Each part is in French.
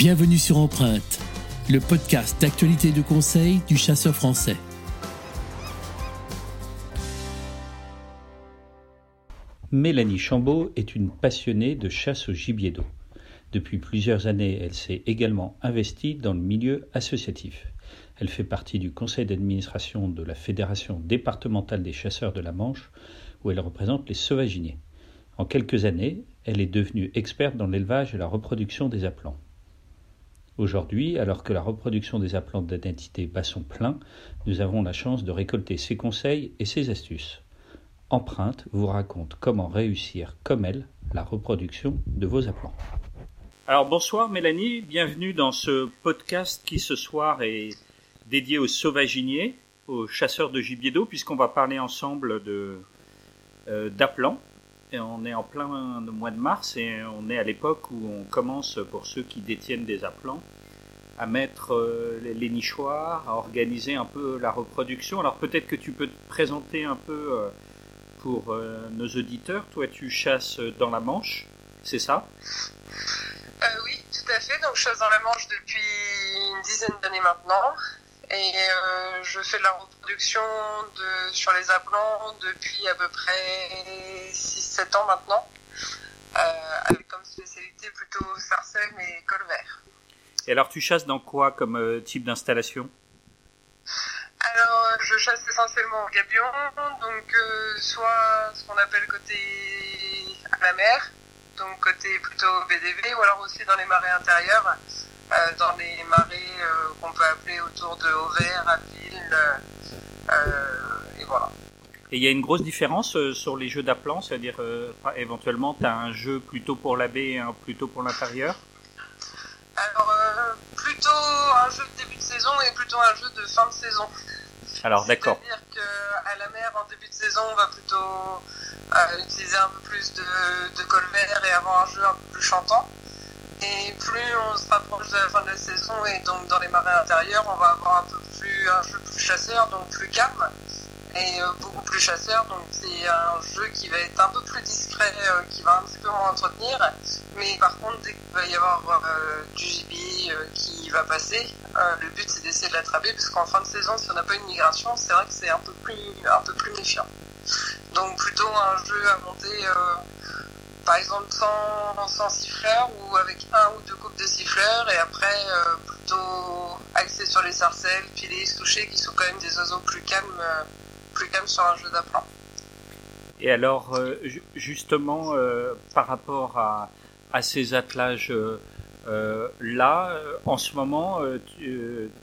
Bienvenue sur Empreinte, le podcast d'actualité de conseil du chasseur français. Mélanie Chambaud est une passionnée de chasse au gibier d'eau. Depuis plusieurs années, elle s'est également investie dans le milieu associatif. Elle fait partie du conseil d'administration de la Fédération départementale des chasseurs de la Manche, où elle représente les sauvaginiers. En quelques années, elle est devenue experte dans l'élevage et la reproduction des appelants. Aujourd'hui, alors que la reproduction des appelants d'identité bat son plein, nous avons la chance de récolter ses conseils et ses astuces. Empreinte vous raconte comment réussir comme elle la reproduction de vos appelants. Alors bonsoir Mélanie, bienvenue dans ce podcast qui ce soir est dédié aux sauvaginiers, aux chasseurs de gibier d'eau, puisqu'on va parler ensemble de euh. On est en plein mois de mars et on est à l'époque où on commence, pour ceux qui détiennent des appelants, à mettre euh, les, nichoirs, à organiser un peu la reproduction. Alors peut-être que tu peux te présenter un peu euh, pour euh, nos auditeurs. Toi, tu chasses dans la Manche, c'est ça? Oui, tout à fait. Donc je chasse dans la Manche depuis une dizaine d'années maintenant. Et euh, je fais de la reproduction de, sur les appelants depuis à peu près 6-7 ans maintenant, euh, avec comme spécialité plutôt sarcelle et colvert. Et alors tu chasses dans quoi comme euh, type d'installation? Alors, je chasse essentiellement au gabion, donc soit ce qu'on appelle côté à la mer, donc côté plutôt BDV, ou alors aussi dans les marais intérieurs, dans les marais euh, qu'on peut appeler autour de Auvers, à Ville, euh, et voilà. Et il y a une grosse différence sur les jeux d'appelant, c'est-à-dire éventuellement tu as un jeu plutôt pour la baie et un plutôt pour l'intérieur? Alors plutôt un jeu de début de saison et plutôt un jeu de fin de saison. Alors d'accord. C'est-à-dire qu'à la mer en début de saison on va plutôt utiliser un peu plus de, de colvert et avoir un jeu un peu plus chantant. Et plus on se rapproche de la fin de la saison et donc dans les marais intérieurs, on va avoir un peu plus un jeu plus chasseur, donc plus calme et euh, beaucoup plus chasseur. Donc c'est un jeu qui va être un peu plus discret, euh, qui va un petit peu moins entretenir. Mais par contre, dès qu'il va y avoir euh, du gibier qui va passer, le but c'est d'essayer de l'attraper, parce qu'en fin de saison, si on n'a pas une migration, c'est vrai que c'est un peu plus un peu plus méfiant. Donc plutôt un jeu à monter par exemple sans, sans siffleur ou avec un ou deux coupes de siffleurs et après euh, plutôt axé sur les sarcelles, puis les touchés qui sont quand même des oiseaux plus calmes, euh, plus calmes sur un jeu d'appelant. Et alors euh, justement par rapport à, à ces attelages là, en ce moment,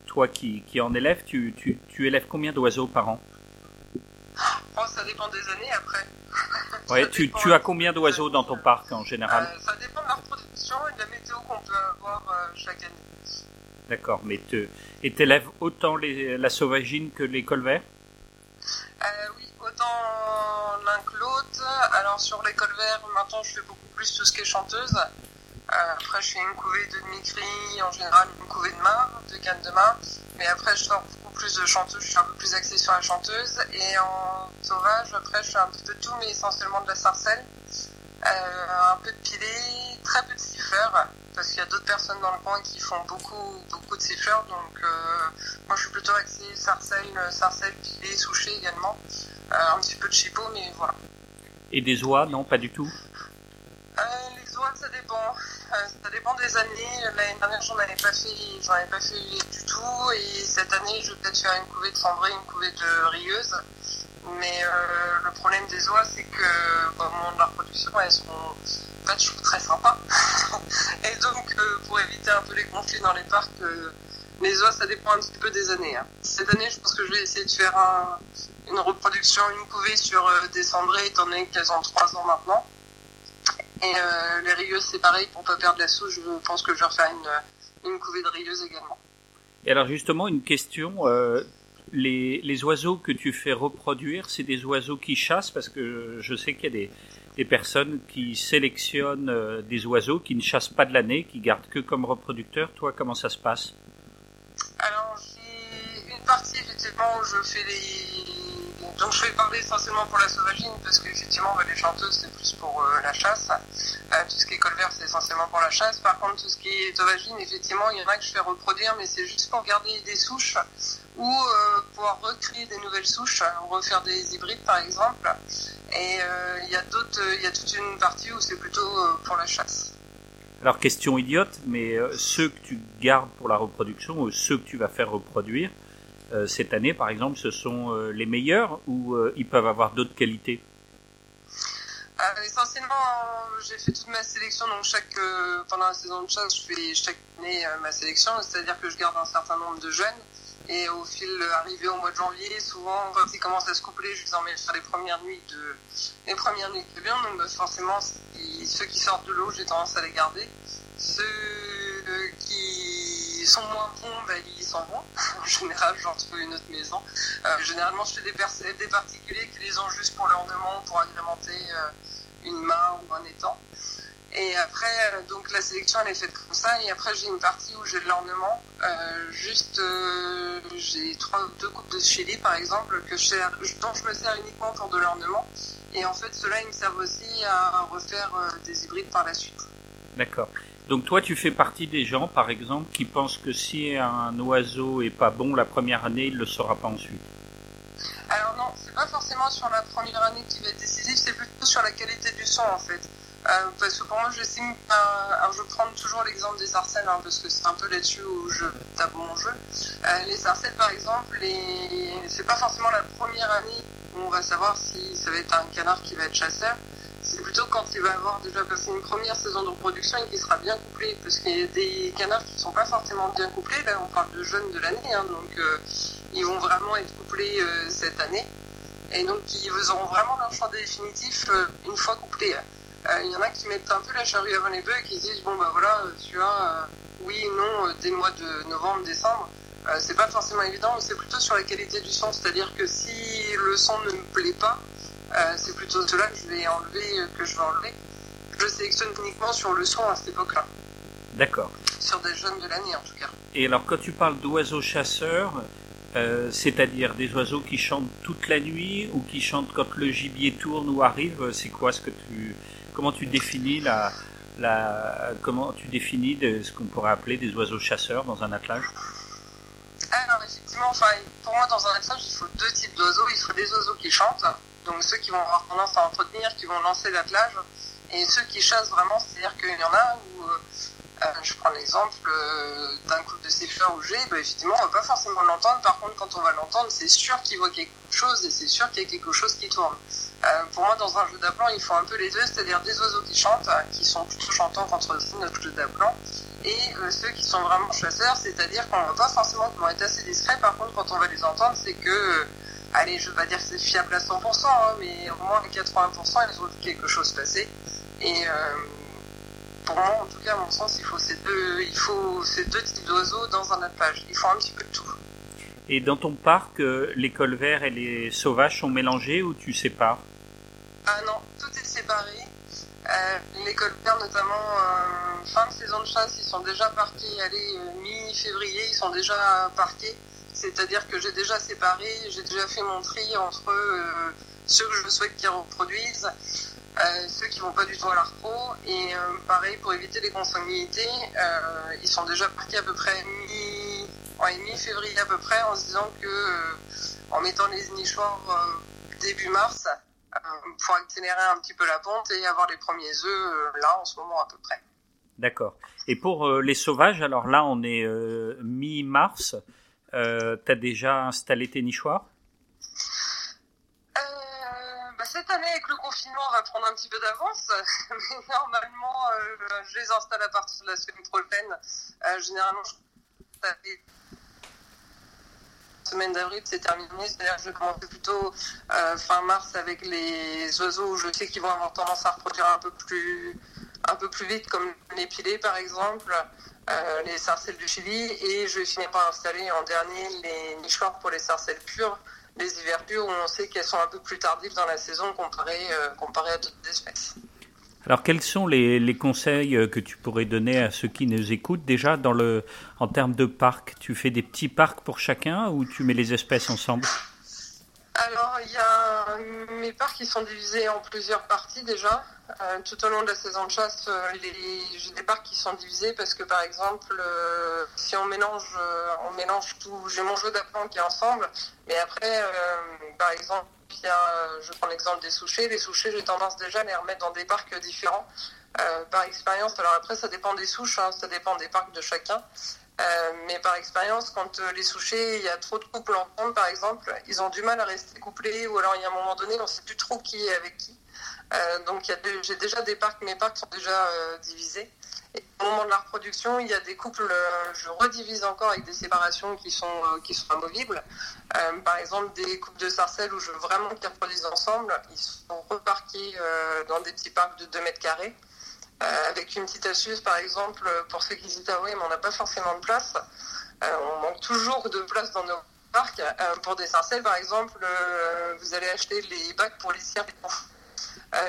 toi qui, qui en élèves, tu, tu, tu élèves combien d'oiseaux par an? Oh, Ça dépend des années après. Ouais, tu, tu as combien d'oiseaux dans ton parc en général euh, Ça dépend de la reproduction et de la météo qu'on peut avoir euh, chaque année. D'accord, mais te, et t'élèves autant les, la sauvagine que les colverts euh, Oui, autant l'un que l'autre. Alors sur les colverts, maintenant je fais beaucoup plus tout ce qui est chanteuse. Après, je fais une couvée de demi-cri, en général une couvée de main, de canne de main. Mais après, je sors plus de chanteuses, je suis un peu plus axée sur la chanteuse. Et en sauvage, après, je fais un petit peu tout, mais essentiellement de la sarcelle. Euh, un peu de pilé, très peu de siffleurs, parce qu'il y a d'autres personnes dans le coin qui font beaucoup, beaucoup de siffleurs. Donc, euh, moi, je suis plutôt axée sarcelle, sarcelle, pilé, souché également. Euh, un petit peu de chipot, mais voilà. Et des oies, non, pas du tout? Ça dépend. Euh, ça dépend des années. L'année dernière, j'en avais pas fait, j'en avais pas fait du tout. Et cette année, je vais peut-être faire une couvée de cendrée, une couvée de rieuse. Mais euh, le problème des oies, c'est que au moment de la reproduction, elles sont pas toujours très sympas. et donc, pour éviter un peu les conflits dans les parcs, les oies, ça dépend un petit peu des années. Hein. Cette année, je pense que je vais essayer de faire une reproduction, une couvée sur des cendrées, étant donné qu'elles ont 3 ans maintenant. Et euh, les rieuses, c'est pareil, pour pas perdre la souche, je pense que je vais refaire une, une couvée de rieuses également. Et alors justement, une question, euh, les, les, oiseaux que tu fais reproduire, c'est des oiseaux qui chassent, parce que je sais qu'il y a des, des, personnes qui sélectionnent euh, des oiseaux qui ne chassent pas de l'année, qui gardent que comme reproducteurs. Toi, comment ça se passe? Alors, j'ai une partie effectivement où je fais les, donc je vais parler essentiellement pour la sauvagine parce qu'effectivement bah, les chanteuses c'est plus pour euh, la chasse. Euh, tout ce qui est colvert c'est essentiellement pour la chasse. Par contre tout ce qui est sauvagine effectivement il y en a que je fais reproduire mais c'est juste pour garder des souches ou euh, pouvoir recréer des nouvelles souches, ou refaire des hybrides par exemple. Et il y a il y a toute une partie où c'est plutôt pour la chasse. Alors question idiote, mais ceux que tu gardes pour la reproduction ou ceux que tu vas faire reproduire, euh, cette année, par exemple, ce sont euh, les meilleurs ou euh, ils peuvent avoir d'autres qualités? Essentiellement, j'ai fait toute ma sélection. Donc chaque pendant la saison de chasse, je fais chaque année ma sélection, c'est-à-dire que je garde un certain nombre de jeunes. Et au fil arrivé au mois de janvier, souvent, quand ils commencent à se coupler, je les emmène faire les premières nuits de les premières nuits de bien. Donc bah, forcément, ceux qui sortent de l'eau, j'ai tendance à les garder. Ceux qui sont moins bons, ils sont bons. en général, j'en trouve une autre maison. Euh, généralement, je fais des, des, particuliers qui les ont juste pour l'ornement, pour agrémenter euh, une main ou un étang. Et après, euh, donc la sélection elle est faite comme ça. Et après, j'ai une partie où j'ai de l'ornement. juste, j'ai trois, deux coupes de chili par exemple que je sers, dont je me sers uniquement pour de l'ornement. Et en fait, ceux-là, ils me servent aussi à refaire des hybrides par la suite. D'accord. Donc toi, tu fais partie des gens, par exemple, qui pensent que si un oiseau est pas bon la première année, il le sera pas ensuite. Alors non, c'est pas forcément sur la première année qui va être décisif, c'est plutôt sur la qualité du son en fait. Euh, parce que pour moi, alors je prends toujours l'exemple des sarcelles, hein, parce que c'est un peu là-dessus où je tape mon jeu. Euh, les sarcelles, par exemple, les... c'est pas forcément la première année où on va savoir si ça va être un canard qui va être chasseur plutôt quand il va avoir déjà passé une première saison de reproduction et qu'il sera bien couplé, parce qu'il y a des canards qui ne sont pas forcément bien couplés, là on parle de jeunes de l'année, hein, donc euh, ils vont vraiment être couplés euh, cette année, et donc ils auront vraiment leur choix définitif euh, une fois couplés. Il y en a qui mettent un peu la charrue avant les bœufs et qui disent bon bah voilà, tu as oui, non, dès le mois de novembre, décembre, c'est pas forcément évident, c'est plutôt sur la qualité du son, c'est-à-dire que si le son ne me plaît pas, c'est plutôt cela que je vais enlever, euh, que je vais enlever. Je sélectionne uniquement sur le son à cette époque-là. D'accord. Sur des jeunes de l'année en tout cas. Et alors quand tu parles d'oiseaux chasseurs, euh, c'est-à-dire des oiseaux qui chantent toute la nuit ou qui chantent quand le gibier tourne ou arrive, c'est quoi ce que tu, comment tu définis la, la, comment tu définis de, ce qu'on pourrait appeler des oiseaux chasseurs dans un attelage? Alors effectivement, enfin, pour moi dans un attelage il faut deux types d'oiseaux. Il faut des oiseaux qui chantent donc ceux qui vont avoir tendance à entretenir, qui vont lancer l'attelage, et ceux qui chassent vraiment, c'est-à-dire qu'il y en a où, euh, euh, je prends l'exemple euh, d'un couple de siffleurs ou j'ai, bah, effectivement, on va pas forcément l'entendre. Par contre, quand on va l'entendre, c'est sûr qu'il voit quelque chose et c'est sûr qu'il y a quelque chose qui tourne. pour moi, dans un jeu d'appelant, il faut un peu les deux, c'est-à-dire des oiseaux qui chantent, qui sont plutôt chantants contre notre jeu d'appelant, et ceux qui sont vraiment chasseurs, c'est-à-dire qu'on va pas forcément, être assez discrets. Par contre, quand on va les entendre, c'est que allez, je veux pas dire que c'est fiable à 100%, hein, mais au moins à 80%, ils ont quelque chose passé. Et euh, pour moi, en tout cas, à mon sens, il faut ces deux, il faut ces deux types d'oiseaux dans un attelage. Il faut un petit peu de tout. Et dans ton parc, euh, les colverts et les sauvages sont mélangés ou tu sépares Ah non, tout est séparé. Euh, les colverts, notamment fin de saison de chasse, ils sont déjà parqués. Allez, mi-février, ils sont déjà parqués. C'est-à-dire que j'ai déjà séparé, j'ai déjà fait mon tri entre euh, ceux que je souhaite qu'ils reproduisent, euh, ceux qui vont pas du tout à l'art pro, et euh, pareil pour éviter les consanguinités, ils sont déjà partis à peu près mi, mi-février à peu près en se disant que en mettant les nichoirs début mars, pour accélérer un petit peu la ponte et avoir les premiers œufs là en ce moment à peu près. D'accord. Et pour les sauvages, alors là on est mi-mars. Euh, T'as déjà installé tes nichoirs? Euh, bah, Cette année, avec le confinement, on va prendre un petit peu d'avance. Mais normalement, euh, je les installe à partir de la semaine prochaine. Euh, généralement, la semaine d'avril, c'est terminé. C'est-à-dire que je vais commencer plutôt fin mars avec les oiseaux je sais qu'ils vont avoir tendance à reproduire un peu plus, un peu plus vite, comme les par exemple. Euh, les sarcelles du Chili et je vais finir par installer en dernier les nichoirs pour les sarcelles pures, les hivers purs où on sait qu'elles sont un peu plus tardives dans la saison comparé, euh, comparé à d'autres espèces. Alors quels sont les, les, conseils euh, que tu pourrais donner à ceux qui nous écoutent? Déjà dans le, en termes de parcs Tu fais des petits parcs pour chacun ou tu mets les espèces ensemble? Alors, il y a mes parcs qui sont divisés en plusieurs parties déjà. Euh, tout au long de la saison de chasse, euh, j'ai des parcs qui sont divisés parce que par exemple, euh, si on mélange, on mélange tout, j'ai mon jeu d'apprenti qui est ensemble, mais après, par exemple, y a, je prends l'exemple des souchés. Les souchés, j'ai tendance déjà à les remettre dans des parcs différents par expérience. Alors après, ça dépend des souches, hein, ça dépend des parcs de chacun. Euh, mais par expérience, quand euh, les souchés, il y a trop de couples ensemble, par exemple, ils ont du mal à rester couplés, ou alors il y a un moment donné, on ne sait plus trop qui est avec qui. Euh, donc j'ai déjà des parcs, mes parcs sont déjà divisés. Et au moment de la reproduction, il y a des couples, je redivise encore avec des séparations qui sont, qui sont amovibles. par exemple, des couples de sarcelles où je veux vraiment qu'ils reproduisent ensemble, ils sont reparqués dans des petits parcs de 2 mètres carrés. Euh, avec une petite astuce, par exemple, pour ceux qui disent ah oui, mais on n'a pas forcément de place. Euh, on manque toujours de place dans nos parcs. Euh, pour des sarcelles, par exemple, vous allez acheter les bacs pour les cires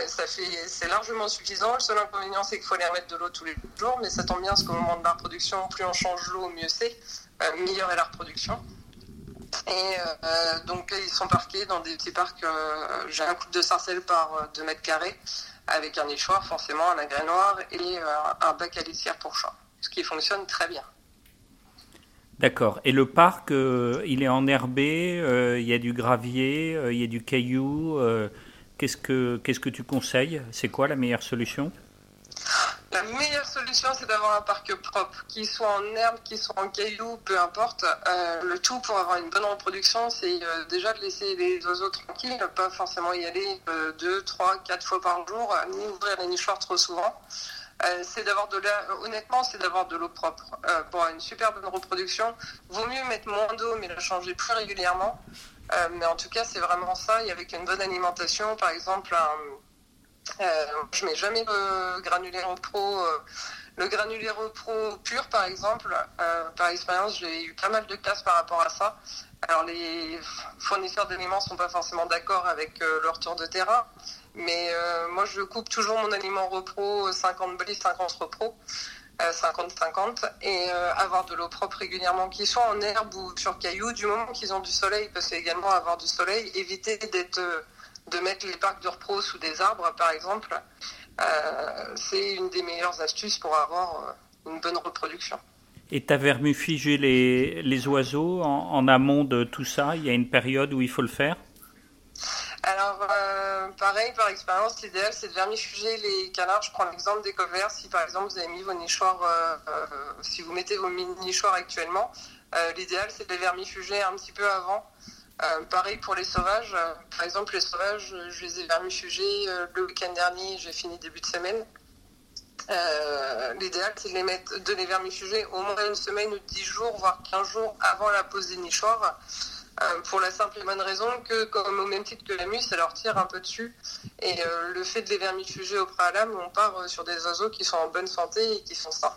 ça fait, c'est largement suffisant. Le seul inconvénient, c'est qu'il faut aller remettre de l'eau tous les jours, mais ça tombe bien parce qu'au moment de la reproduction, plus on change l'eau, mieux c'est, meilleure est la reproduction. Et donc ils sont parqués dans des petits parcs. J'ai un couple de sarcelles par 2 mètres carrés avec un nichoir, forcément un agrénoir et euh, un bac à litière pour chat, ce qui fonctionne très bien. D'accord. Et le parc, euh, il est enherbé, euh, il y a du gravier, il y a du caillou. qu'est-ce que qu'est-ce que tu conseilles? C'est quoi la meilleure solution? La meilleure solution, c'est d'avoir un parc propre, qu'il soit en herbe, qu'il soit en caillou, peu importe. Euh, le tout pour avoir une bonne reproduction, c'est euh, déjà de laisser les oiseaux tranquilles, pas forcément y aller euh, deux, trois, quatre fois par jour, ni ouvrir les nichoirs trop souvent. c'est d'avoir de l'eau, honnêtement, c'est d'avoir de l'eau propre. pour une super bonne reproduction, vaut mieux mettre moins d'eau, mais la changer plus régulièrement. mais en tout cas, c'est vraiment ça. Et avec une bonne alimentation, par exemple, un euh, je mets jamais le granulaire pro. Euh, le granulaire pro pur, par exemple, euh, par expérience, j'ai eu pas mal de casse par rapport à ça. Alors les fournisseurs d'éléments sont pas forcément d'accord avec leur tour de terrain, mais moi je coupe toujours mon aliment repro 50 blé, 50 repro. 50-50 et avoir de l'eau propre régulièrement, qu'ils soient en herbe ou sur cailloux, du moment qu'ils ont du soleil, parce que également avoir du soleil, éviter d'être de mettre les parcs de repos sous des arbres, par exemple, euh, c'est une des meilleures astuces pour avoir euh, une bonne reproduction. Et tu as vermifugé les, les oiseaux en, amont de tout ça? Il y a une période où il faut le faire? Alors, euh, pareil, par expérience, l'idéal, c'est de vermifuger les canards. Je prends l'exemple des couverts. Si, par exemple, vous avez mis vos nichoirs, si vous mettez vos nichoirs actuellement, l'idéal, c'est de les vermifuger un petit peu avant euh, pareil pour les sauvages. Euh, par exemple, les sauvages, je les ai vermifugés euh, le week-end dernier, j'ai fini début de semaine. L'idéal, c'est de les, mettre, de les vermifuger au moins une semaine ou dix jours, voire 15 jours avant la pose des nichoirs. pour la simple et bonne raison que, comme au même titre que la mue, ça leur tire un peu dessus. Et le fait de les vermifuger au préalable, on part sur des oiseaux qui sont en bonne santé et qui sont sains.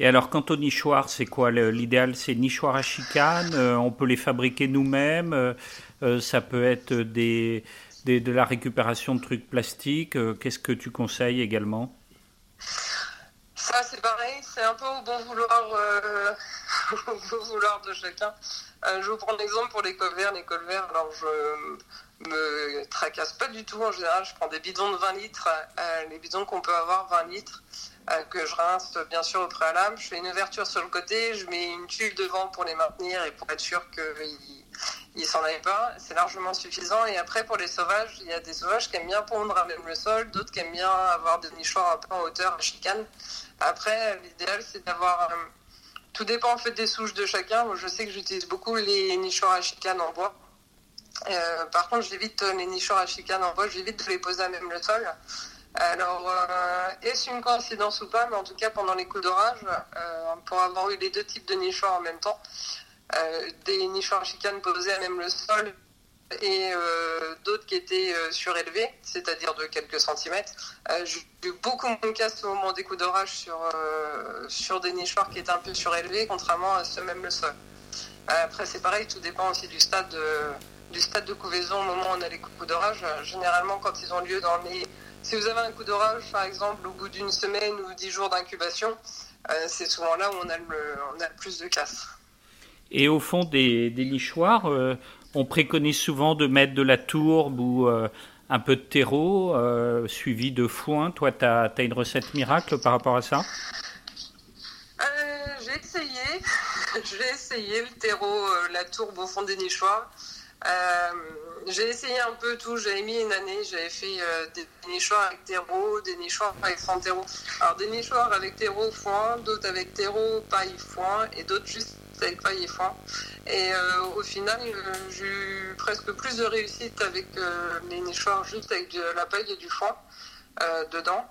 Et alors, quant au nichoir, c'est quoi l'idéal? C'est nichoir à chicane euh, On peut les fabriquer nous-mêmes euh, euh, Ça peut être de la récupération de trucs plastiques. Qu'est-ce que tu conseilles également? Ça, c'est pareil. C'est un peu au bon vouloir, au bon vouloir de chacun. je vous prends l'exemple pour les colverts. Les colverts, alors je me tracasse pas du tout en général. Je prends des bidons de 20 litres, les bidons qu'on peut avoir 20 litres. Euh, que je rince bien sûr au préalable. Je fais une ouverture sur le côté, je mets une tuile devant pour les maintenir et pour être sûr qu'ils ne s'en aillent pas. C'est largement suffisant. Et après, pour les sauvages, il y a des sauvages qui aiment bien pondre à même le sol, d'autres qui aiment bien avoir des nichoirs un peu en hauteur, à chicane. Après, l'idéal, c'est d'avoir... Euh, tout dépend en fait des souches de chacun. Moi, je sais que j'utilise beaucoup les nichoirs à chicane en bois. Euh, par contre, j'évite les nichoirs à chicane en bois, j'évite de les poser à même le sol. Alors, euh, est-ce une coïncidence ou pas Mais en tout cas, pendant les coups d'orage, euh, pour avoir eu les deux types de nichoirs en même temps, euh, des nichoirs chicanes posés à même le sol et d'autres qui étaient surélevés, c'est-à-dire de quelques centimètres. J'ai eu beaucoup de casse au moment des coups d'orage sur, sur des nichoirs qui étaient un peu surélevés, contrairement à ceux même le sol. après, c'est pareil, tout dépend aussi du stade, du stade de couvaison au moment où on a les coups d'orage. Généralement, quand ils ont lieu dans les si vous avez un coup d'orage, par exemple, au bout d'une semaine ou dix jours d'incubation, euh, c'est souvent là où on a, le, plus de casse. Et au fond des, nichoirs, euh, on préconise souvent de mettre de la tourbe ou un peu de terreau suivi de foin. Toi, tu as, une recette miracle par rapport à ça? J'ai essayé. J'ai essayé le terreau, la tourbe au fond des nichoirs. Euh, j'ai essayé un peu tout. J'avais mis une année, j'avais fait euh, des nichoirs avec terreau, des nichoirs avec sans terreau. Alors des nichoirs avec terreau foin, d'autres avec terreau paille foin et d'autres juste avec paille et foin. Et euh, au final, j'ai eu presque plus de réussite avec les nichoirs juste avec de la paille et du foin dedans.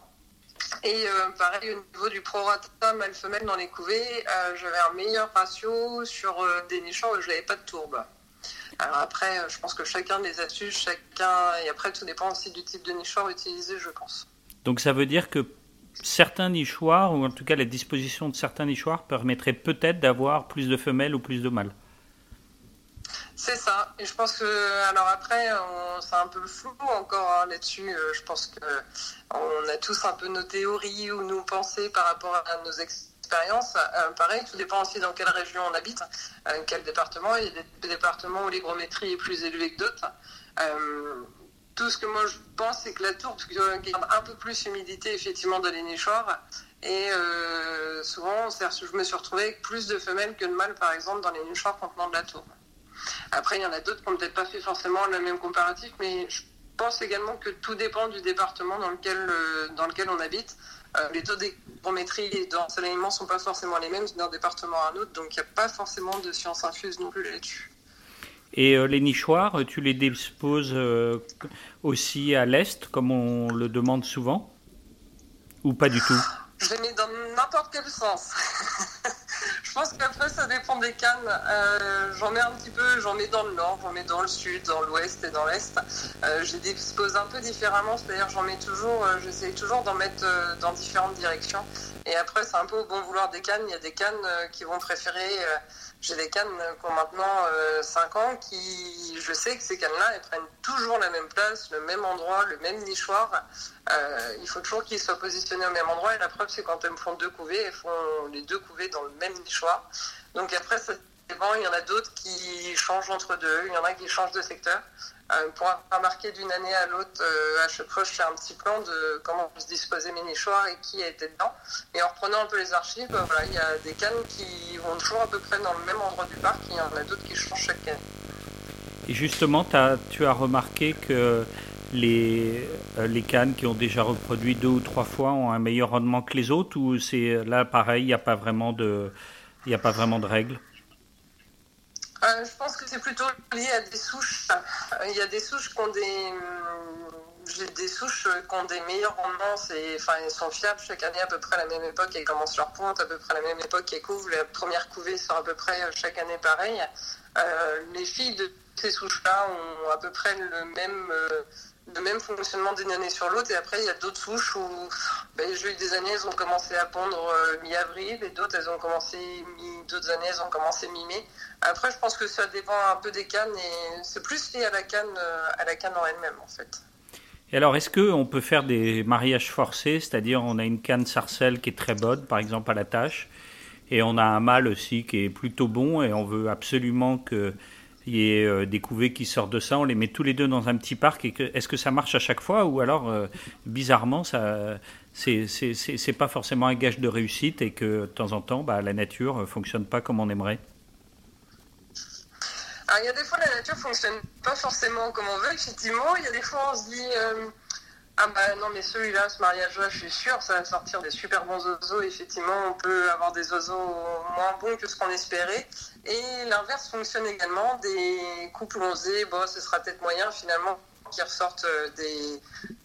Et pareil, au niveau du prorata mâle-femelle dans les couvées, j'avais un meilleur ratio sur des nichoirs où je n'avais pas de tourbe. Alors après, euh, je pense que chacun des astuces, chacun, et après tout dépend aussi du type de nichoir utilisé, je pense. Donc ça veut dire que certains nichoirs, ou en tout cas la disposition de certains nichoirs, permettrait peut-être d'avoir plus de femelles ou plus de mâles. C'est ça. Et je pense que, alors après, c'est un peu flou encore hein, là-dessus. Euh, je pense qu'on a tous un peu nos théories ou nos pensées par rapport à nos ex Euh, pareil, tout dépend aussi dans quelle région on habite, euh, quel département. Il y a des départements où l'hygrométrie est plus élevée que d'autres. Euh, tout ce que moi je pense, c'est que la tourbe garde un peu plus d'humidité effectivement dans les nichoirs. Et souvent, je me suis retrouvée avec plus de femelles que de mâles, par exemple, dans les nichoirs contenant de la tourbe. Après, il y en a d'autres qui n'ont peut-être pas fait forcément le même comparatif, mais je pense également que tout dépend du département dans lequel, dans lequel on habite. Euh, les taux d'hygrométrie et d'ensoleillement ne sont pas forcément les mêmes d'un département à un autre, donc il n'y a pas forcément de science infuse non plus là-dessus. Et euh, les nichoirs, tu les disposes euh, aussi à l'est, comme on le demande souvent? Ou pas du tout? Je les mets dans n'importe quel sens. Je pense qu'après, ça dépend des cannes. Euh, j'en mets un petit peu, j'en mets dans le nord, j'en mets dans le sud, dans l'ouest et dans l'est. Euh, je les dispose un peu différemment, c'est-à-dire j'en mets toujours, euh, j'essaye toujours d'en mettre dans différentes directions. Et après, c'est un peu au bon vouloir des cannes. Il y a des cannes qui vont préférer j'ai des cannes qui ont maintenant 5 euh, ans qui, je sais que ces cannes-là, elles prennent toujours la même place, le même endroit, le même nichoir. Euh, il faut toujours qu'ils soient positionnés au même endroit. Et la preuve, c'est quand elles me font deux couvées, elles font les deux couvées dans le même nichoir. Donc après, ça il y en a d'autres qui changent entre deux, il y en a qui changent de secteur. Euh, pour marqué d'une année à l'autre, euh, à chaque fois, je fais un petit plan de comment se disposer mes nichoirs et qui été dedans. Et en reprenant un peu les archives, euh, voilà, il y a des cannes qui vont toujours à peu près dans le même endroit du parc, il y en a d'autres qui changent chaque année. Et justement, tu as remarqué que les, les cannes qui ont déjà reproduit deux ou trois fois ont un meilleur rendement que les autres ou c'est là pareil, il n'y a pas vraiment de, il a pas vraiment de règles? Euh, je pense que c'est plutôt lié à des souches. Il y a des souches qui ont des, j'ai des souches qui ont des meilleurs rendements, enfin, elles sont fiables chaque année à peu près à la même époque, elles commencent leur pointe à peu près à la même époque, elles couvrent, la première couvée sort à peu près chaque année pareil. Euh, les filles de ces souches-là ont à peu près le même, euh, le même fonctionnement d'une année sur l'autre. Et après, il y a d'autres souches où ben, j'ai eu des années, elles ont commencé à pondre euh, mi-avril et d'autres, elles ont commencé d'autres années, elles ont commencé mi-mai. Après, je pense que ça dépend un peu des cannes et c'est plus lié à la canne, euh, à la canne en elle-même, en fait. Et alors, est-ce qu'on peut faire des mariages forcés, c'est-à-dire on a une canne sarcelle qui est très bonne, par exemple à la tâche, et on a un mâle aussi qui est plutôt bon, et on veut absolument que ait euh, des couvées qui sortent de ça, on les met tous les deux dans un petit parc. Et est-ce que ça marche à chaque fois ou alors euh, bizarrement ça c'est pas forcément un gage de réussite et que de temps en temps bah, la nature fonctionne pas comme on aimerait? il y a des fois la nature fonctionne pas forcément comme on veut effectivement. Il y a des fois on se dit euh, ah bah non mais celui-là, ce mariage-là, je suis sûr, ça va sortir des super bons oiseaux. Effectivement, on peut avoir des oiseaux moins bons que ce qu'on espérait. Et l'inverse fonctionne également. Des couples on se bon, ce sera peut-être moyen finalement qui ressortent euh, des,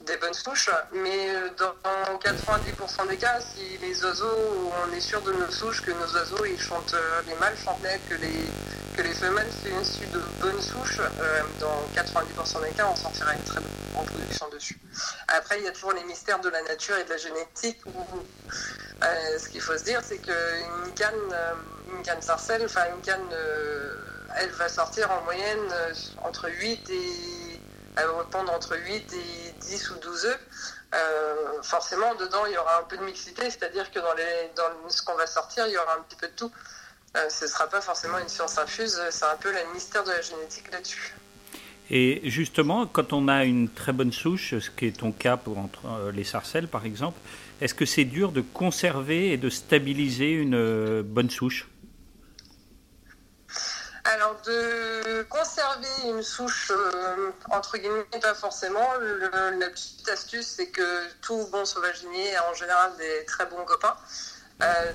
des, bonnes souches. Mais euh, dans 90% des cas, si les oiseaux, on est sûr de nos souches, que nos oiseaux, ils chantent, euh, les mâles chantent net, que les, que les femelles sont issues de bonnes souches, dans 90% des cas, on sortira une très bonne production dessus. Après, il y a toujours les mystères de la nature et de la génétique. ce qu'il faut se dire, c'est qu'une canne, une canne sarcelle, enfin une canne, elle va sortir en moyenne entre 8 et elle va répondre entre 8 et 10 ou 12 œufs. Euh, forcément, dedans, il y aura un peu de mixité, c'est-à-dire que dans, les, dans ce qu'on va sortir, il y aura un petit peu de tout. Ce ne sera pas forcément une science infuse, c'est un peu le mystère de la génétique là-dessus. Et justement, quand on a une très bonne souche, ce qui est ton cas pour entre, les sarcelles par exemple, est-ce que c'est dur de conserver et de stabiliser une bonne souche? Alors, de conserver une souche, euh, entre guillemets, pas forcément. la petite astuce, c'est que tout bon sauvaginier a en général des très bons copains, euh,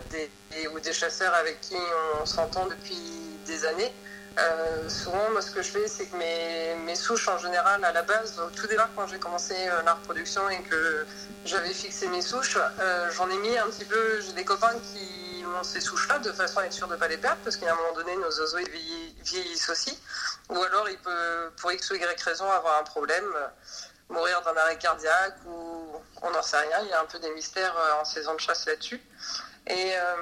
ou des chasseurs avec qui on s'entend depuis des années. Euh, souvent, moi, ce que je fais, c'est que mes, souches, en général, à la base, au tout départ, quand j'ai commencé la reproduction et que j'avais fixé mes souches, j'en ai mis un petit peu. J'ai des copains qui ces souches-là de façon à être sûr de ne pas les perdre, parce qu'à un moment donné, nos oiseaux vieillissent aussi. Ou alors, il peut, pour X ou Y raison, avoir un problème, euh, mourir d'un arrêt cardiaque, ou on n'en sait rien. Il y a un peu des mystères euh, en saison de chasse là-dessus. Et euh,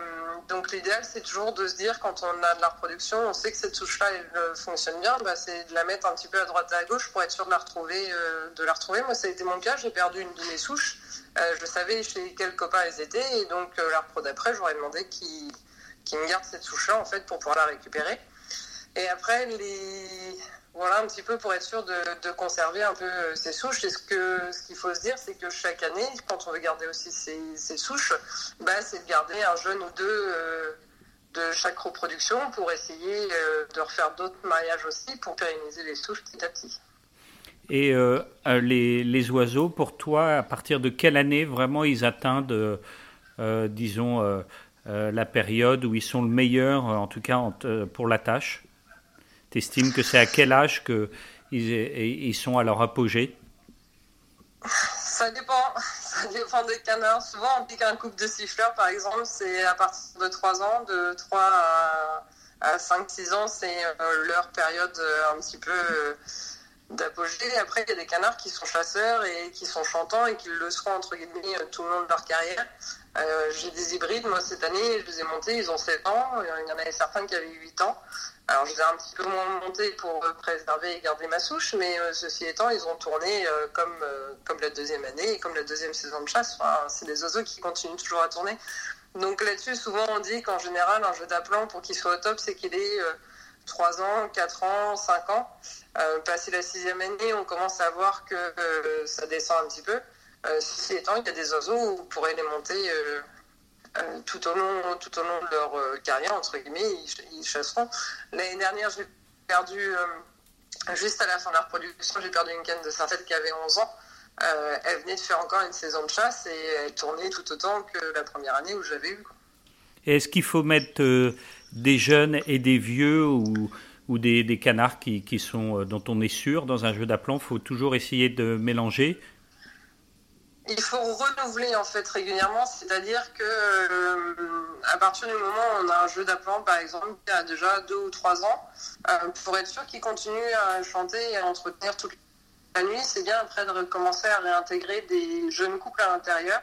donc l'idéal, c'est toujours de se dire, quand on a de la reproduction, on sait que cette souche-là, elle fonctionne bien, bah, c'est de la mettre un petit peu à droite et à gauche pour être sûr de la retrouver. de la retrouver. Moi, ça a été mon cas, j'ai perdu une de mes souches. Euh, je savais chez quels copains elles étaient et donc euh, la pro d'après, j'aurais demandé qu'ils me gardent cette souche-là en fait pour pouvoir la récupérer. Et après, les... voilà un petit peu pour être sûr de, conserver un peu euh, ces souches. Et ce qu'il ce qu'il faut se dire, c'est que chaque année, quand on veut garder aussi ces, souches, bah, c'est de garder un jeune ou deux de chaque reproduction pour essayer de refaire d'autres mariages aussi pour pérenniser les souches petit à petit. Et euh, euh, les, les, oiseaux, pour toi, à partir de quelle année vraiment ils atteignent, euh, disons, la période où ils sont le meilleur, en tout cas pour la tâche? Tu estimes que c'est à quel âge qu'ils ils sont à leur apogée? Ça dépend. Ça dépend des canards. Souvent, on pique un couple de siffleurs, par exemple, c'est à partir de 3 ans, de 3 à, 5-6 ans, c'est leur période un petit peu d'apogée. Après, il y a des canards qui sont chasseurs et qui sont chantants et qui le seront entre guillemets tout le long de leur carrière. Euh, j'ai des hybrides, moi cette année, je les ai montés, ils ont 7 ans. Il y en avait certains qui avaient 8 ans. Alors je les ai un petit peu moins montés pour préserver et garder ma souche, mais euh, ceci étant, ils ont tourné euh, comme, comme la deuxième année et comme la deuxième saison de chasse. Enfin, c'est des oiseaux qui continuent toujours à tourner. Donc là-dessus, souvent on dit qu'en général, un jeu d'appelant, pour qu'il soit au top, c'est qu'il ait 3 ans, 4 ans, 5 ans. Euh, passé la sixième année, on commence à voir que euh, ça descend un petit peu. Euh, ceci étant, il y a des oiseaux où vous pourrez les monter tout, au long, tout au long de leur carrière, entre guillemets, ils, chasseront. L'année dernière, j'ai perdu, juste à la fin de la reproduction, j'ai perdu une canne de synthète qui avait 11 ans. elle venait de faire encore une saison de chasse et elle tournait tout autant que la première année où j'avais eu. Est-ce qu'il faut mettre des jeunes et des vieux ou des, canards qui, sont, euh, dont on est sûr dans un jeu d'appelant Il faut toujours essayer de mélanger. Il faut renouveler en fait régulièrement, c'est-à-dire que euh, à partir du moment où on a un jeu d'appelant par exemple qui a déjà deux ou trois ans, euh, pour être sûr qu'il continue à chanter et à entretenir toute la nuit, c'est bien après de recommencer à réintégrer des jeunes couples à l'intérieur.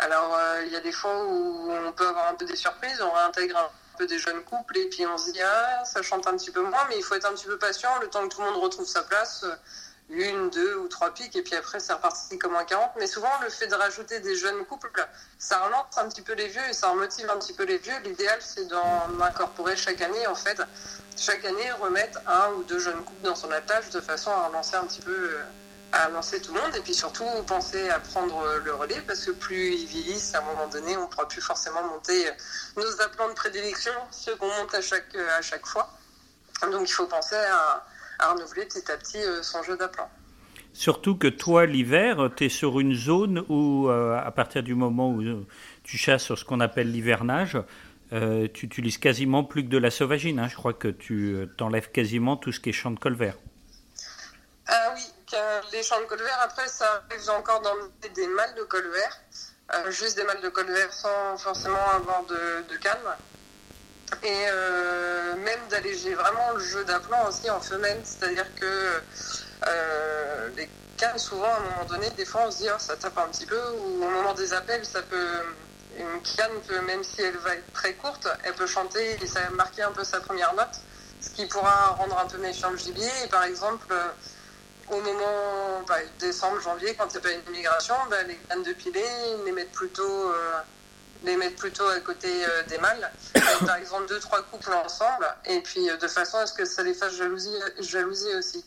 Alors il y a des fois où on peut avoir un peu des surprises, on réintègre un des jeunes couples et puis on se dit ah ça chante un petit peu moins mais il faut être un petit peu patient le temps que tout le monde retrouve sa place euh, une, deux ou trois pics et puis après c'est reparti comme un 40 mais souvent le fait de rajouter des jeunes couples ça relance un petit peu les vieux et ça remotive un petit peu les vieux. L'idéal c'est d'en incorporer chaque année en fait. Chaque année remettre un ou deux jeunes couples dans son attache de façon à relancer un petit peu euh, à lancer tout le monde et puis surtout penser à prendre le relais parce que plus ils vieillissent, à un moment donné, on ne pourra plus forcément monter nos aplats de prédilection, ceux qu'on monte à chaque, à chaque fois. Donc il faut penser à, renouveler petit à petit euh, son jeu d'aplan. Surtout que toi, l'hiver, tu es sur une zone où, euh, à partir du moment où tu chasses sur ce qu'on appelle l'hivernage, euh, tu utilises quasiment plus que de la sauvagine. Hein. Je crois que tu t'enlèves quasiment tout ce qui est champ de colvert. Les champs de colvert, après, ça arrive encore dans des mâles de colvert. Euh, juste des mâles de colvert sans forcément avoir de, de. Et euh, même d'alléger vraiment le jeu d'appelant aussi en femelle, c'est-à-dire que euh, les cannes, souvent, à un moment donné, des fois, on se dit, oh, ça tape un petit peu, ou au moment des appels, ça peut. Une canne peut, même si elle va être très courte, elle peut chanter et ça marquer un peu sa première note, ce qui pourra rendre un peu méfiant le gibier. Et par exemple, au moment bah, décembre, janvier, quand il n'y a pas une immigration, bah, les cannes de pilet, ils les mettent plutôt, euh, les mettre plutôt à côté des mâles, par exemple deux trois couples ensemble, et puis de façon à ce que ça les fasse jalousie, jalousie aussi.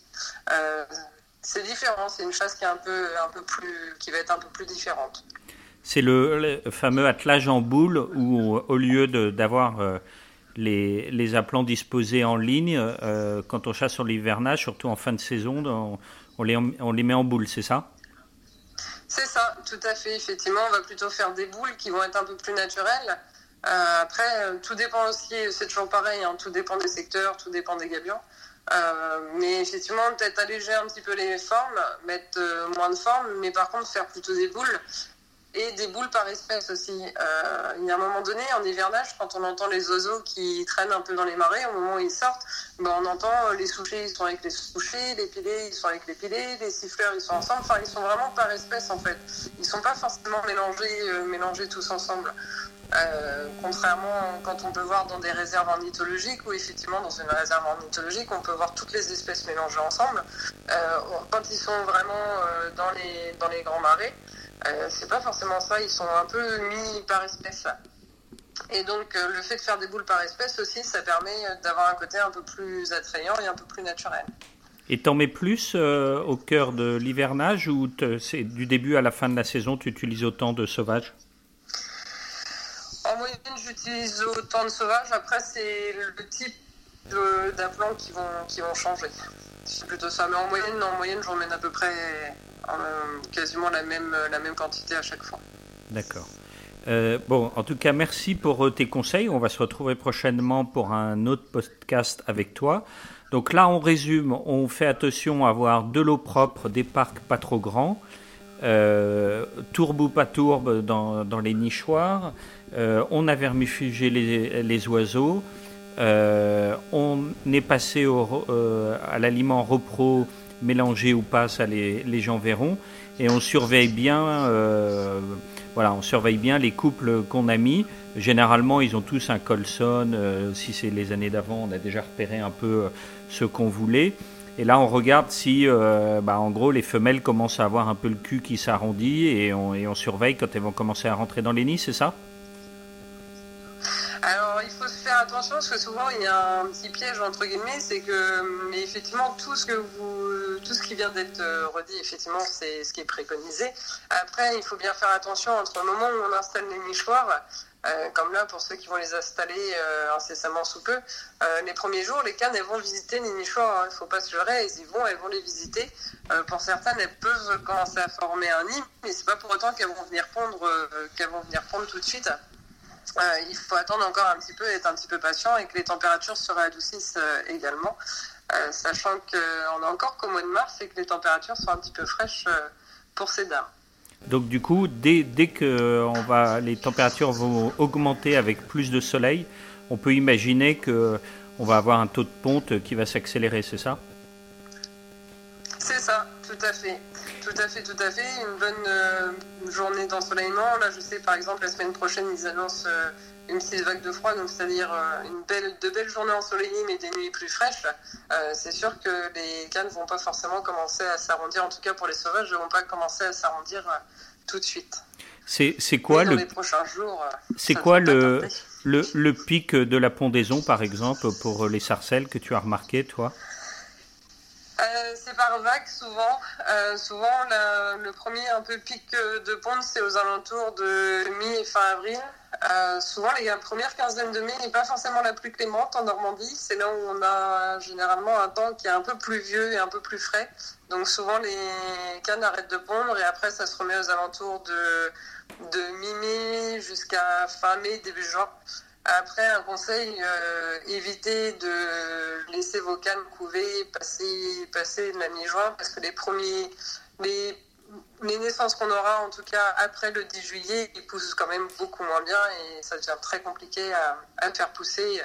c'est différent, c'est une chasse qui est un peu, un peu plus, qui va être un peu plus différente. C'est le, fameux attelage en boule où, au lieu d'avoir euh, les, les, appelants disposés en ligne, euh, quand on chasse sur l'hivernage, surtout en fin de saison, on, les, on les met en boule, c'est ça? C'est ça, tout à fait. Effectivement, on va plutôt faire des boules qui vont être un peu plus naturelles. Euh, après, tout dépend aussi, c'est toujours pareil, hein, tout dépend des secteurs, tout dépend des gabions. mais effectivement, peut-être alléger un petit peu les formes, mettre moins de formes, mais par contre faire plutôt des boules et des boules par espèce aussi. Euh, il y a un moment donné, en hivernage, quand on entend les oiseaux qui traînent un peu dans les marais, au moment où ils sortent, ben on entend les souchés, ils sont avec les souchés, les pilés, ils sont avec les pilés, les siffleurs, ils sont ensemble. Enfin, ils sont vraiment par espèce en fait. Ils sont pas forcément mélangés, euh, mélangés tous ensemble. Euh, contrairement quand on peut voir dans des réserves ornithologiques, où effectivement dans une réserve ornithologique, on peut voir toutes les espèces mélangées ensemble. quand ils sont vraiment dans, les, dans les grands marais, euh, c'est pas forcément ça, ils sont un peu mis par espèce. Et donc euh, le fait de faire des boules par espèce aussi, ça permet d'avoir un côté un peu plus attrayant et un peu plus naturel. Et t'en mets plus euh, au cœur de l'hivernage ou c'est du début à la fin de la saison, tu utilises autant de sauvages? En moyenne, j'utilise autant de sauvages. Après, c'est le type d'implants qui vont, qui vont changer. C'est plutôt ça. Mais en moyenne, en moyenne, à peu près quasiment la même, la même quantité à chaque fois. D'accord. Euh, bon, en tout cas, merci pour euh, tes conseils. On va se retrouver prochainement pour un autre podcast avec toi. Donc là, on résume. On fait attention à avoir de l'eau propre, des parcs pas trop grands, euh, tourbe ou pas tourbe dans, dans les nichoirs. Euh, on a vermifugé les, les oiseaux. On est passé au, à l'aliment repro mélangé ou pas, ça les, gens verront. Et on surveille bien, euh, voilà, on surveille bien les couples qu'on a mis. Généralement, ils ont tous un Colson. Euh, si c'est les années d'avant, on a déjà repéré un peu euh, ce qu'on voulait. Et là, on regarde si, bah, en gros, les femelles commencent à avoir un peu le cul qui s'arrondit et on, et on surveille quand elles vont commencer à rentrer dans les nids, c'est ça alors, il faut se faire parce que souvent il y a un petit piège entre guillemets, c'est que, mais effectivement, tout ce que vous, tout ce qui vient d'être euh, redit, effectivement, c'est ce qui est préconisé. Après, il faut bien faire attention entre le moment où on installe les nichoirs, euh, comme là pour ceux qui vont les installer euh, incessamment sous peu, les premiers jours, les cannes elles vont visiter les nichoirs. Hein. Il ne faut pas se leurrer, elles y vont, elles vont les visiter. pour certaines, elles peuvent commencer à former un nid, mais c'est pas pour autant qu'elles vont venir pondre, qu'elles vont venir pondre tout de suite. Euh, il faut attendre encore un petit peu, être un petit peu patient et que les températures se réadoucissent euh, également, euh, sachant qu'on est encore qu'au mois de mars et que les températures sont un petit peu fraîches pour ces dames. Donc du coup, dès, dès que on va, les températures vont augmenter avec plus de soleil, on peut imaginer que on va avoir un taux de ponte qui va s'accélérer, c'est ça? C'est ça, tout à fait. Tout à fait, tout à fait. Une bonne euh, journée d'ensoleillement. Là, je sais, par exemple, la semaine prochaine, ils annoncent euh, une petite vague de froid, donc c'est-à-dire euh, une belle, de belles journées ensoleillées, mais des nuits plus fraîches. c'est sûr que les cannes vont pas forcément commencer à s'arrondir. En tout cas, pour les sauvages, ne vont pas commencer à s'arrondir tout de suite. C'est, quoi le. C'est quoi le, le, le pic de la pondaison, par exemple, pour les sarcelles que tu as remarqué, toi? Euh, c'est par vague souvent. Euh, souvent, le premier un peu pic de ponte, c'est aux alentours de mi et fin avril. Euh, souvent, la première quinzaine de mai n'est pas forcément la plus clémente en Normandie. C'est là où on a généralement un temps qui est un peu plus vieux et un peu plus frais. Donc souvent, les cannes arrêtent de pondre et après, ça se remet aux alentours de mi-mai jusqu'à fin mai, début juin. Après, un conseil, euh, évitez de laisser vos cannes couver, passer, passer la mi-juin, parce que les premiers, les, naissances qu'on aura, en tout cas après le 10 juillet, ils poussent quand même beaucoup moins bien et ça devient très compliqué à, à faire pousser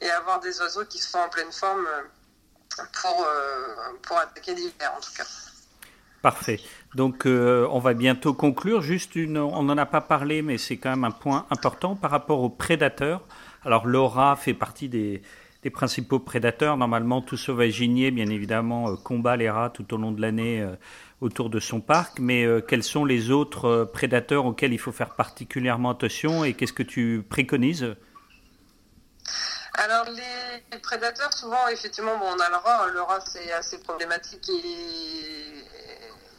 et avoir des oiseaux qui sont en pleine forme pour, euh, pour attaquer l'hiver, en tout cas. Parfait. Donc, euh, on va bientôt conclure. Juste une, on n'en a pas parlé, mais c'est quand même un point important par rapport aux prédateurs. Alors, Laura fait partie des, principaux prédateurs. Normalement, tout sauvaginier, bien évidemment, euh, combat les rats tout au long de l'année euh, autour de son parc. Mais quels sont les autres prédateurs auxquels il faut faire particulièrement attention et qu'est-ce que tu préconises? Alors les prédateurs, souvent effectivement, bon, on a le rat. Le rat c'est assez problématique et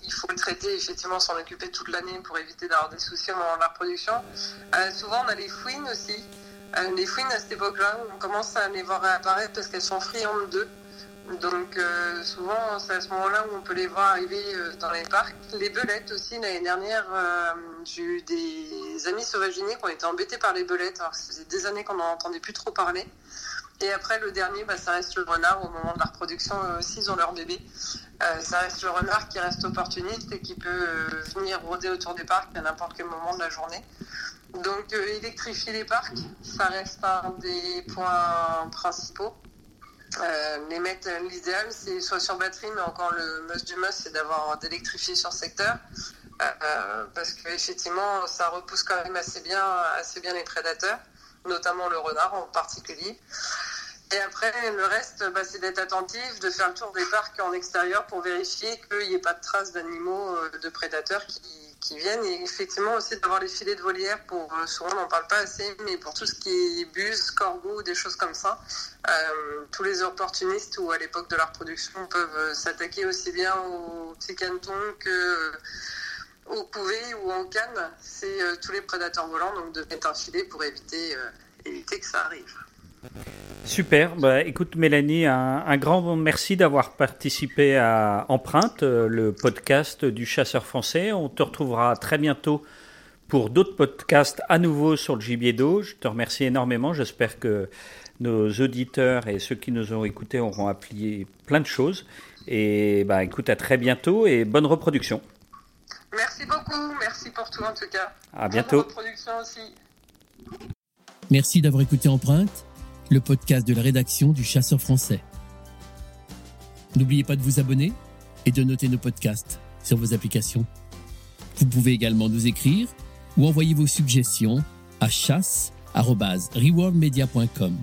il faut le traiter, effectivement, s'en occuper toute l'année pour éviter d'avoir des soucis au la reproduction. souvent on a les fouines aussi. Euh, les fouines à cette époque-là, on commence à les voir réapparaître parce qu'elles sont friandes d'eux. Donc euh, souvent c'est à ce moment-là où on peut les voir arriver euh, dans les parcs. Les belettes aussi, l'année dernière, j'ai eu des amis sauvaginiers qui ont été embêtés par les belettes. Alors ça faisait des années qu'on n'en entendait plus trop parler. Et après le dernier, bah, ça reste le renard au moment de la reproduction aussi ils ont leur bébé. ça reste le renard qui reste opportuniste et qui peut venir rôder autour des parcs à n'importe quel moment de la journée. Donc euh, électrifier les parcs, ça reste un des points principaux. Euh, les mettre l'idéal c'est soit sur batterie mais encore le must du must c'est d'avoir d'électrifier sur secteur euh, parce qu'effectivement ça repousse quand même assez bien assez bien les prédateurs notamment le renard en particulier. Et après le reste bah, c'est d'être attentif de faire le tour des parcs en extérieur pour vérifier qu'il n'y ait pas de traces d'animaux de prédateurs qui viennent. Et effectivement aussi d'avoir les filets de volière pour euh, souvent on n'en parle pas assez mais pour tout ce qui est bus, corbeau, des choses comme ça euh, tous les opportunistes ou à l'époque de leur production peuvent euh, s'attaquer aussi bien aux petits cantons que au couvées ou en canne c'est tous les prédateurs volants donc de mettre un filet pour éviter éviter que ça arrive. Super. Bah, écoute, Mélanie, un, grand merci d'avoir participé à Empreinte, euh, le podcast du chasseur français. On te retrouvera très bientôt pour d'autres podcasts à nouveau sur le gibier d'eau. Je te remercie énormément. J'espère que nos auditeurs et ceux qui nous ont écoutés auront appris plein de choses. Et bah, écoute, à très bientôt et bonne reproduction. Merci beaucoup. Merci pour tout en tout cas. À bientôt. Aussi. Merci d'avoir écouté Empreinte le podcast de la rédaction du Chasseur français. N'oubliez pas de vous abonner et de noter nos podcasts sur vos applications. Vous pouvez également nous écrire ou envoyer vos suggestions à chasse.rewardmedia.com.